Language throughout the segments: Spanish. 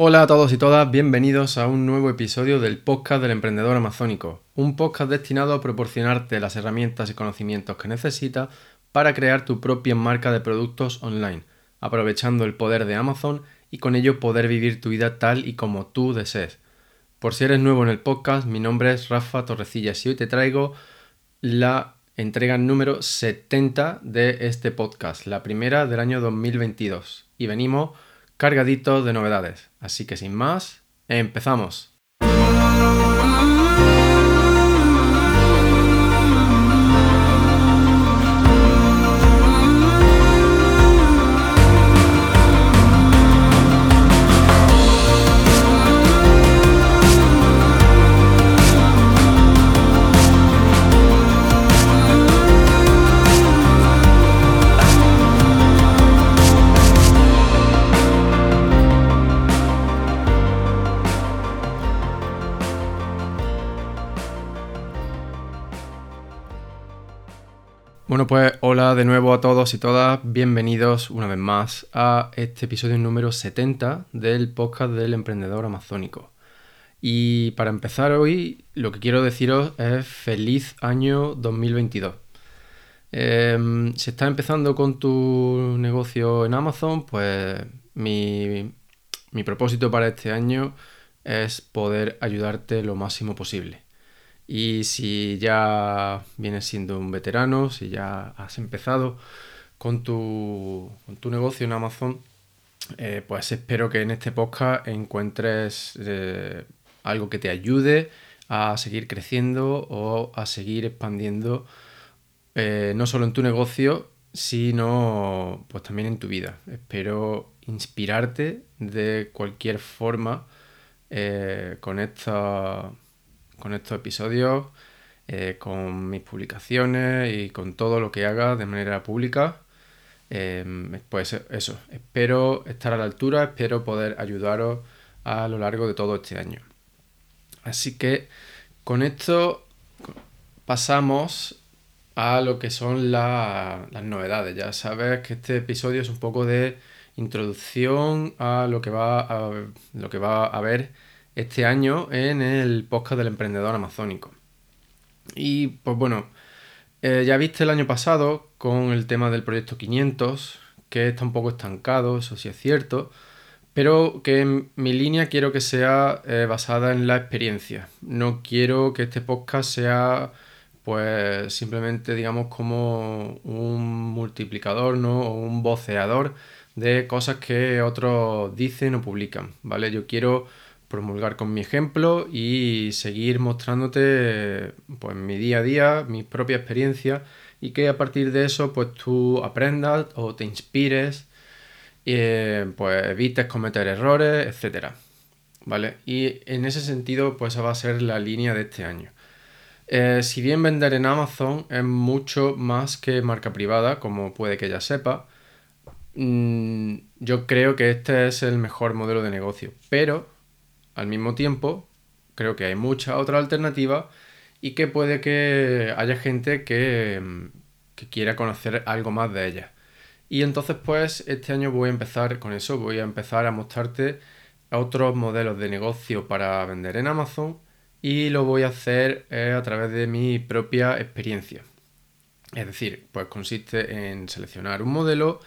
Hola a todos y todas, bienvenidos a un nuevo episodio del podcast del emprendedor amazónico, un podcast destinado a proporcionarte las herramientas y conocimientos que necesitas para crear tu propia marca de productos online, aprovechando el poder de Amazon y con ello poder vivir tu vida tal y como tú desees. Por si eres nuevo en el podcast, mi nombre es Rafa Torrecillas y hoy te traigo la entrega número 70 de este podcast, la primera del año 2022. Y venimos cargadito de novedades. Así que sin más, empezamos. Hola de nuevo a todos y todas, bienvenidos una vez más a este episodio número 70 del podcast del emprendedor amazónico. Y para empezar hoy, lo que quiero deciros es feliz año 2022. Em, si estás empezando con tu negocio en Amazon, pues mi, mi propósito para este año es poder ayudarte lo máximo posible. Y si ya vienes siendo un veterano, si ya has empezado con tu, negocio en Amazon, eh, pues espero que en este podcast encuentres eh, algo que te ayude a seguir creciendo o a seguir expandiendo eh, no solo en tu negocio, sino pues también en tu vida. Espero inspirarte de cualquier forma con esta con estos episodios, eh, con mis publicaciones y con todo lo que haga de manera pública. Em, pues eso, espero estar a la altura, espero poder ayudaros a lo largo de todo este año. Así que con esto pasamos a lo que son las novedades. Ya sabes que este episodio es un poco de introducción a lo que va a, lo que va a haber este año en el podcast del emprendedor amazónico. Y pues bueno, eh, ya viste el año pasado con el tema del proyecto 500, que está un poco estancado, eso sí es cierto, pero que mi línea quiero que sea eh, basada en la experiencia. No quiero que este podcast sea pues simplemente digamos como un multiplicador ¿no? o un voceador de cosas que otros dicen o publican, ¿vale? Yo quiero promulgar con mi ejemplo y seguir mostrándote pues mi día a día, mi propia experiencia y que a partir de eso pues tú aprendas o te inspires, y, eh, pues evites cometer errores, etcétera. ¿Vale? Y en ese sentido pues esa va a ser la línea de este año. Eh, si bien vender en Amazon es mucho más que marca privada, como puede que ya sepa, mm, yo creo que este es el mejor modelo de negocio, pero al mismo tiempo, creo que hay mucha otra alternativa y que puede que haya gente que, quiera conocer algo más de ella. Y entonces pues este año voy a empezar con eso, voy a empezar a mostrarte otros modelos de negocio para vender en Amazon y lo voy a hacer eh, a través de mi propia experiencia. Es decir, pues consiste en seleccionar un modelo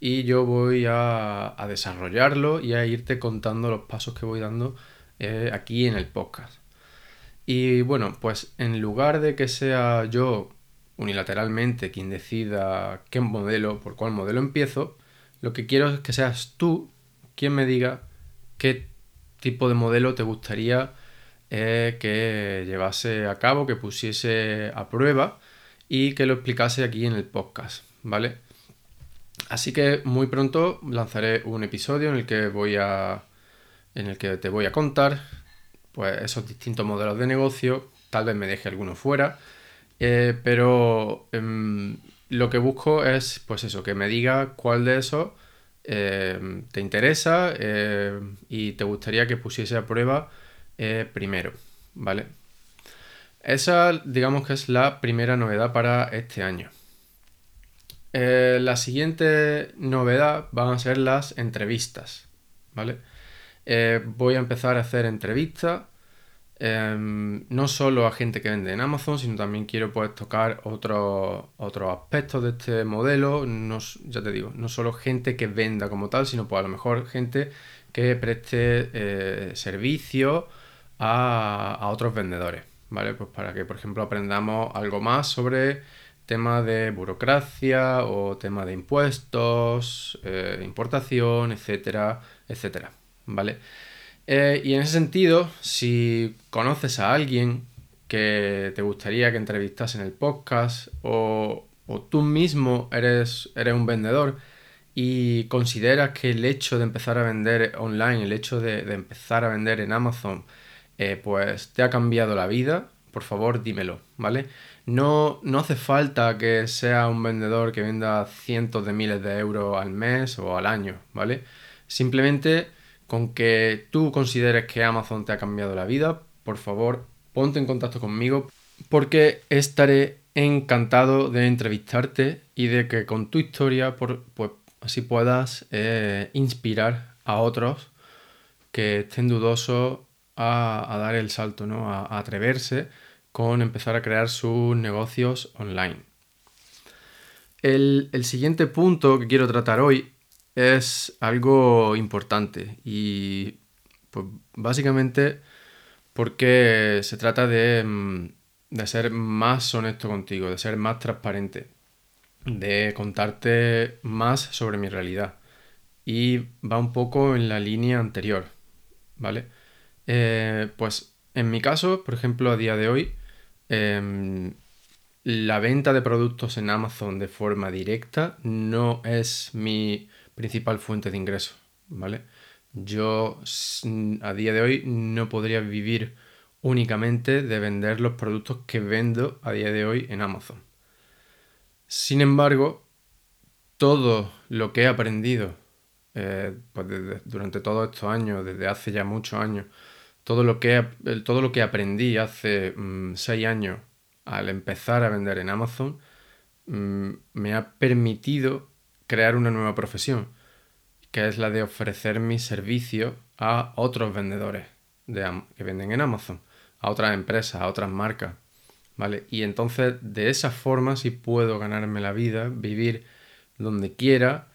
y yo voy a desarrollarlo y a irte contando los pasos que voy dando eh, aquí en el podcast. Y bueno, pues en lugar de que sea yo unilateralmente quien decida qué modelo, por cuál modelo empiezo, lo que quiero es que seas tú quien me diga qué tipo de modelo te gustaría eh, que llevase a cabo, que pusiese a prueba y que lo explicase aquí en el podcast, ¿vale? Así que muy pronto lanzaré un episodio en el que voy a en el que te voy a contar pues, esos distintos modelos de negocio. Tal vez me deje alguno fuera, eh, pero em, lo que busco es, pues eso, que me diga cuál de esos em, te interesa em, y te gustaría que pusiese a prueba eh, primero, ¿vale? Esa, digamos que es la primera novedad para este año. Eh, la siguiente novedad van a ser las entrevistas, ¿vale? Eh, voy a empezar a hacer entrevistas, em, no solo a gente que vende en Amazon, sino también quiero pues, tocar otros otros aspectos de este modelo. No, ya te digo, no solo gente que venda como tal, sino pues a lo mejor gente que preste eh, servicio a, a otros vendedores. ¿Vale? Pues para que, por ejemplo, aprendamos algo más sobre tema de burocracia o tema de impuestos, eh, importación, etcétera, etcétera, ¿vale? Eh, y en ese sentido, si conoces a alguien que te gustaría que entrevistas en el podcast o, tú mismo eres, eres un vendedor y consideras que el hecho de empezar a vender online, el hecho de, empezar a vender en Amazon, eh, pues te ha cambiado la vida, por favor dímelo, ¿vale? No, no hace falta que sea un vendedor que venda cientos de miles de euros al mes o al año, ¿vale? Simplemente con que tú consideres que Amazon te ha cambiado la vida, por favor, ponte en contacto conmigo porque estaré encantado de entrevistarte y de que con tu historia pues así puedas eh, inspirar a otros que estén dudosos a, dar el salto, ¿no? a atreverse con empezar a crear sus negocios online. El, siguiente punto que quiero tratar hoy es algo importante y pues, básicamente porque se trata de, mm, de ser más honesto contigo, de ser más transparente, de contarte más sobre mi realidad. Y va un poco en la línea anterior, ¿vale? Eh, pues en mi caso, por ejemplo, a día de hoy, Em, la venta de productos en Amazon de forma directa no es mi principal fuente de ingreso, ¿vale? Yo a día de hoy no podría vivir únicamente de vender los productos que vendo a día de hoy en Amazon. Sin embargo, todo lo que he aprendido eh, pues durante todos estos años, desde hace ya muchos años, todo lo que, todo lo que aprendí hace mm, seis años al empezar a vender en Amazon mm, me ha permitido crear una nueva profesión, que es la de ofrecer mis servicios a otros vendedores que venden en Amazon, a otras empresas, a otras marcas. ¿Vale? Y entonces de esa forma sí puedo ganarme la vida, vivir donde quiera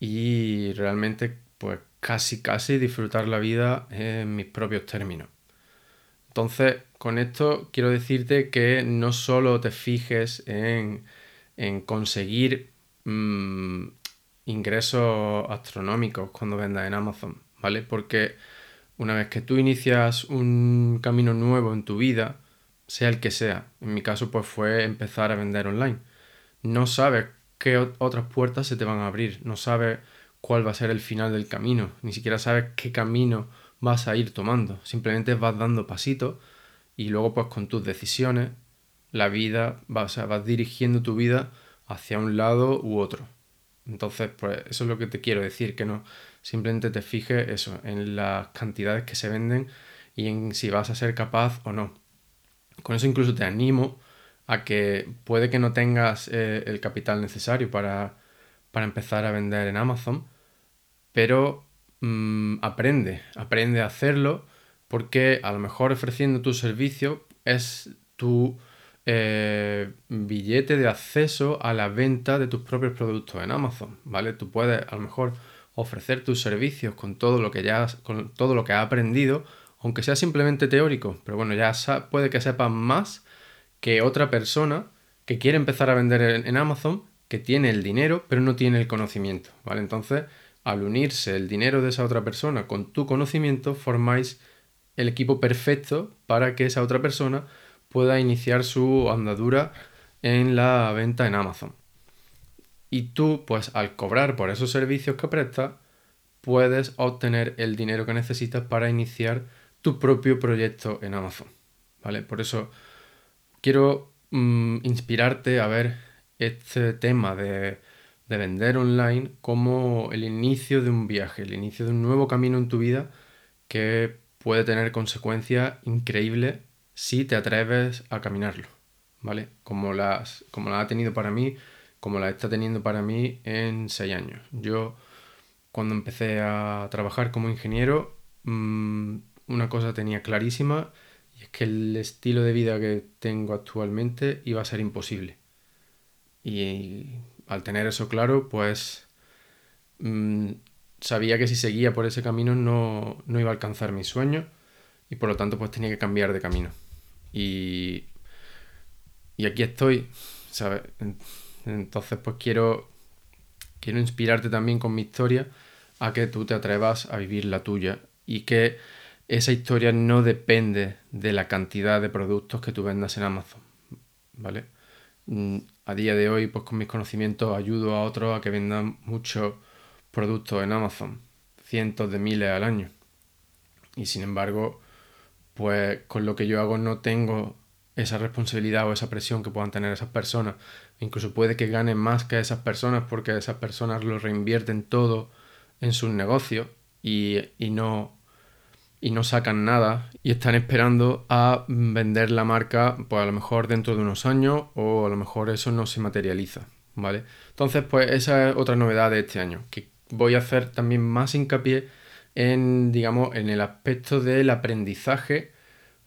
y realmente pues casi casi disfrutar la vida en mis propios términos. Entonces, con esto quiero decirte que no solo te fijes en, conseguir mm, ingresos astronómicos cuando vendas en Amazon, ¿vale? Porque una vez que tú inicias un camino nuevo en tu vida, sea el que sea, en mi caso pues fue empezar a vender online, no sabes qué otras puertas se te van a abrir, no sabes cuál va a ser el final del camino, ni siquiera sabes qué camino vas a ir tomando, simplemente vas dando pasitos y luego pues con tus decisiones la vida, vas, vas dirigiendo tu vida hacia un lado u otro. Entonces, pues eso es lo que te quiero decir, que no simplemente te fijes eso, en las cantidades que se venden y en si vas a ser capaz o no. Con eso incluso te animo a que puede que no tengas eh, el capital necesario para, para empezar a vender en Amazon, pero mm, aprende, aprende a hacerlo porque a lo mejor ofreciendo tu servicio es tu eh, billete de acceso a la venta de tus propios productos en Amazon, ¿vale? Tú puedes a lo mejor ofrecer tus servicios con todo lo que ya has, con todo lo que has aprendido, aunque sea simplemente teórico, pero bueno, ya puede que sepas más que otra persona que quiere empezar a vender en Amazon, que tiene el dinero, pero no tiene el conocimiento, ¿vale? Entonces, al unirse el dinero de esa otra persona con tu conocimiento, formáis el equipo perfecto para que esa otra persona pueda iniciar su andadura en la venta en Amazon. Y tú, pues al cobrar por esos servicios que prestas, puedes obtener el dinero que necesitas para iniciar tu propio proyecto en Amazon. ¿Vale? Por eso quiero mm, inspirarte a ver este tema de de vender online como el inicio de un viaje, el inicio de un nuevo camino en tu vida que puede tener consecuencias increíbles si te atreves a caminarlo, ¿vale? Como las, como la ha tenido para mí, como la está teniendo para mí en seis años. Yo, cuando empecé a trabajar como ingeniero, mm, una cosa tenía clarísima y es que el estilo de vida que tengo actualmente iba a ser imposible. Y al tener eso claro, pues mm, sabía que si seguía por ese camino no, no iba a alcanzar mis sueños y por lo tanto pues tenía que cambiar de camino. Y, y aquí estoy, ¿sabes? Entonces pues quiero, quiero inspirarte también con mi historia a que tú te atrevas a vivir la tuya y que esa historia no depende de la cantidad de productos que tú vendas en Amazon, ¿vale? Mm, a día de hoy, pues con mis conocimientos ayudo a otros a que vendan muchos productos en Amazon, cientos de miles al año. Y sin embargo, pues con lo que yo hago no tengo esa responsabilidad o esa presión que puedan tener esas personas. Incluso puede que ganen más que esas personas porque esas personas lo reinvierten todo en sus negocios y, no, y no sacan nada y están esperando a vender la marca pues a lo mejor dentro de unos años o a lo mejor eso no se materializa, ¿vale? Entonces pues esa es otra novedad de este año, que voy a hacer también más hincapié en, digamos, en el aspecto del aprendizaje,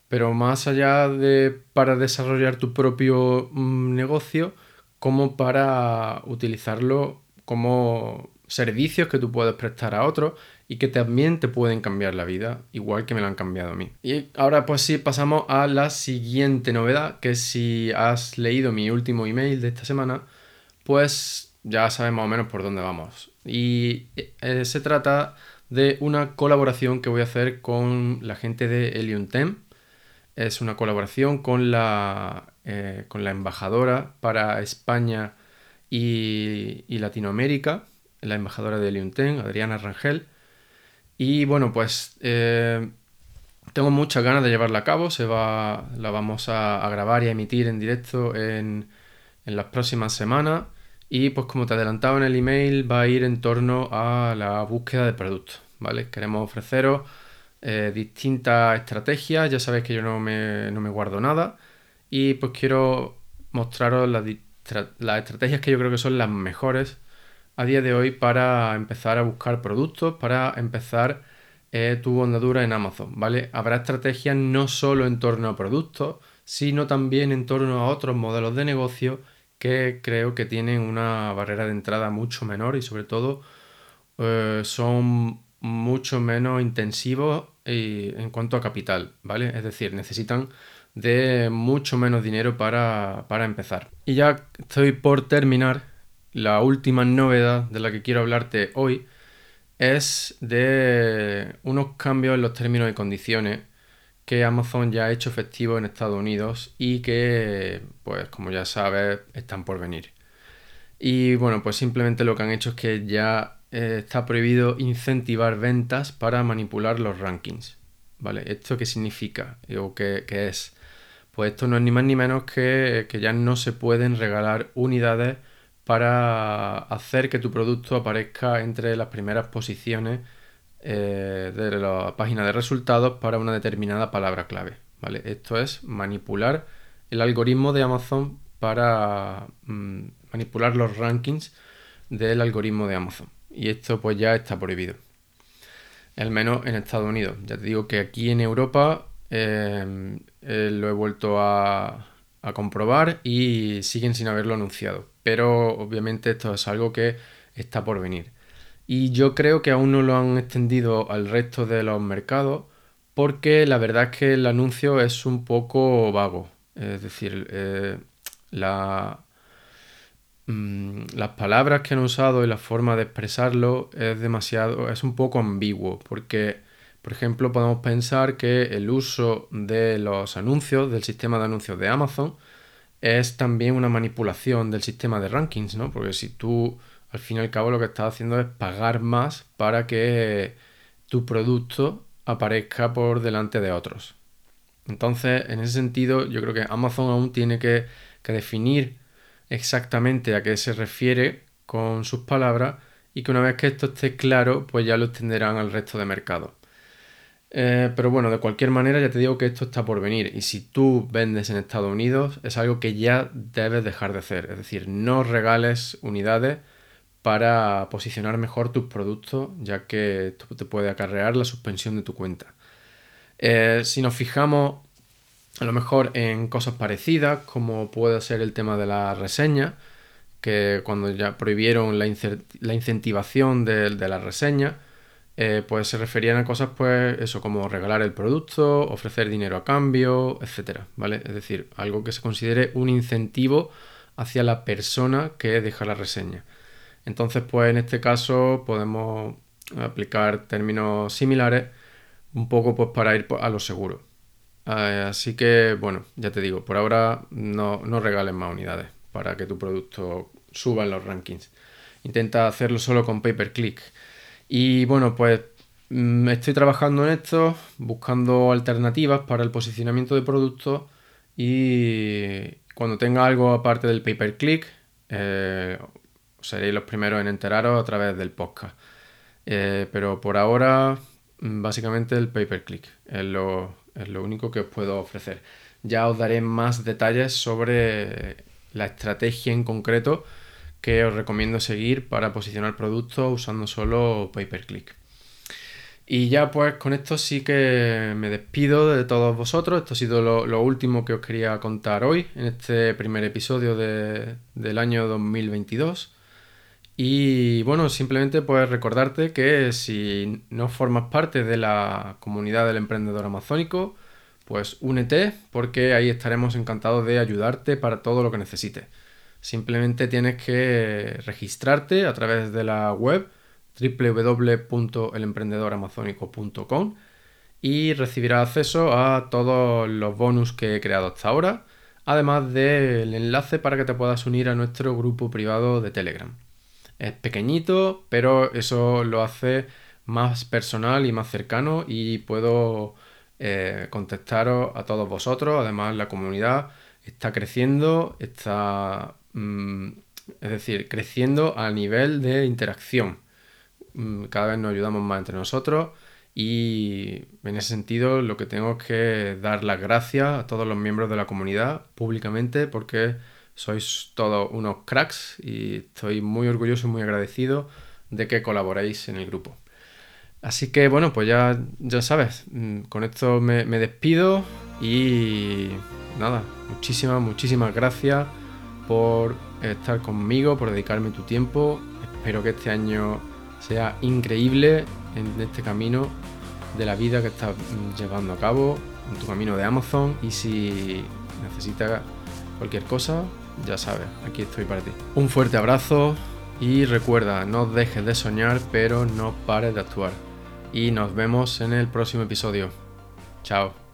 pero más allá de para desarrollar tu propio mm, negocio, como para utilizarlo como servicios que tú puedes prestar a otros y que también te pueden cambiar la vida, igual que me lo han cambiado a mí. Y ahora pues sí, pasamos a la siguiente novedad, que si has leído mi último email de esta semana, pues ya sabes más o menos por dónde vamos. Y eh, se trata de una colaboración que voy a hacer con la gente de Eliuntem. Es una colaboración con la, eh, con la embajadora para España y, Latinoamérica, la embajadora de Eliuntem, Adriana Rangel. Y bueno, pues eh, tengo muchas ganas de llevarla a cabo. Se va, la vamos a, grabar y a emitir en directo en, en las próximas semanas. Y pues como te adelantaba en el email, va a ir en torno a la búsqueda de productos, ¿vale? Queremos ofreceros eh, distintas estrategias, ya sabéis que yo no me, guardo nada y pues quiero mostraros las, estrategias que yo creo que son las mejores a día de hoy para empezar a buscar productos, para empezar eh, tu andadura en Amazon, ¿vale? Habrá estrategias no solo en torno a productos, sino también en torno a otros modelos de negocio que creo que tienen una barrera de entrada mucho menor y sobre todo eh, son mucho menos intensivos en cuanto a capital, ¿vale? Es decir, necesitan de mucho menos dinero para, para empezar. Y ya estoy por terminar. La última novedad de la que quiero hablarte hoy es de unos cambios en los términos y condiciones que Amazon ya ha hecho efectivo en Estados Unidos y que, pues como ya sabes, están por venir. Y bueno, pues simplemente lo que han hecho es que ya eh, está prohibido incentivar ventas para manipular los rankings. ¿Vale? ¿Esto qué significa? ¿O qué, es? Pues esto no es ni más ni menos que, que ya no se pueden regalar unidades para hacer que tu producto aparezca entre las primeras posiciones eh, de la página de resultados para una determinada palabra clave. ¿vale? Esto es manipular el algoritmo de Amazon para mm, manipular los rankings del algoritmo de Amazon. Y esto pues ya está prohibido. Al menos en Estados Unidos. Ya te digo que aquí en Europa em, eh, lo he vuelto a comprobar y siguen sin haberlo anunciado. Pero obviamente esto es algo que está por venir. Y yo creo que aún no lo han extendido al resto de los mercados porque la verdad es que el anuncio es un poco vago. Es decir, eh, mm, las palabras que han usado y la forma de expresarlo es demasiado, es un poco ambiguo porque, por ejemplo, podemos pensar que el uso de los anuncios, del sistema de anuncios de Amazon, es también una manipulación del sistema de rankings, ¿no? Porque si tú al fin y al cabo lo que estás haciendo es pagar más para que tu producto aparezca por delante de otros. Entonces, en ese sentido, yo creo que Amazon aún tiene que, definir exactamente a qué se refiere con sus palabras y que una vez que esto esté claro, pues ya lo extenderán al resto de mercados. Eh, pero bueno, de cualquier manera ya te digo que esto está por venir y si tú vendes en Estados Unidos es algo que ya debes dejar de hacer. Es decir, no regales unidades para posicionar mejor tus productos, ya que esto te puede acarrear la suspensión de tu cuenta. Eh, si nos fijamos a lo mejor en cosas parecidas, como puede ser el tema de la reseña, que cuando ya prohibieron la, incentivación de, la reseña, eh, pues se referían a cosas, pues eso, como regalar el producto, ofrecer dinero a cambio, etcétera, ¿vale? Es decir, algo que se considere un incentivo hacia la persona que deja la reseña. Entonces, pues en este caso podemos aplicar términos similares un poco pues para ir a lo seguro. Eh, así que, bueno, ya te digo, por ahora no, no regales más unidades para que tu producto suba en los rankings. Intenta hacerlo solo con pay per click. Y bueno, pues mm, estoy trabajando en esto, buscando alternativas para el posicionamiento de productos y cuando tenga algo aparte del pay per click, eh, seréis los primeros en enteraros a través del podcast. Eh, pero por ahora, mm, básicamente el pay per click es lo, es lo único que os puedo ofrecer. Ya os daré más detalles sobre la estrategia en concreto que os recomiendo seguir para posicionar productos usando solo pay per click. Y ya pues con esto sí que me despido de todos vosotros. Esto ha sido lo, último que os quería contar hoy en este primer episodio del año 2022. Y bueno, simplemente pues recordarte que si no formas parte de la comunidad del emprendedor amazónico, pues únete porque ahí estaremos encantados de ayudarte para todo lo que necesites. Simplemente tienes que registrarte a través de la web www.elemprendedoramazónico.com y recibirás acceso a todos los bonus que he creado hasta ahora, además del enlace para que te puedas unir a nuestro grupo privado de Telegram. Es pequeñito, pero eso lo hace más personal y más cercano y puedo eh, contestaros a todos vosotros. Además, la comunidad está creciendo, está, mm, es decir, creciendo a nivel de interacción. Mm, cada vez nos ayudamos más entre nosotros y en ese sentido lo que tengo es que dar las gracias a todos los miembros de la comunidad públicamente porque sois todos unos cracks y estoy muy orgulloso y muy agradecido de que colaboréis en el grupo. Así que bueno, pues ya, ya sabes, mm, con esto me, despido y nada, muchísimas, muchísimas gracias por estar conmigo, por dedicarme tu tiempo. Espero que este año sea increíble en este camino de la vida que estás llevando a cabo, en tu camino de Amazon y si necesitas cualquier cosa, ya sabes, aquí estoy para ti. Un fuerte abrazo y recuerda, no dejes de soñar, pero no pares de actuar. Y nos vemos en el próximo episodio. Chao.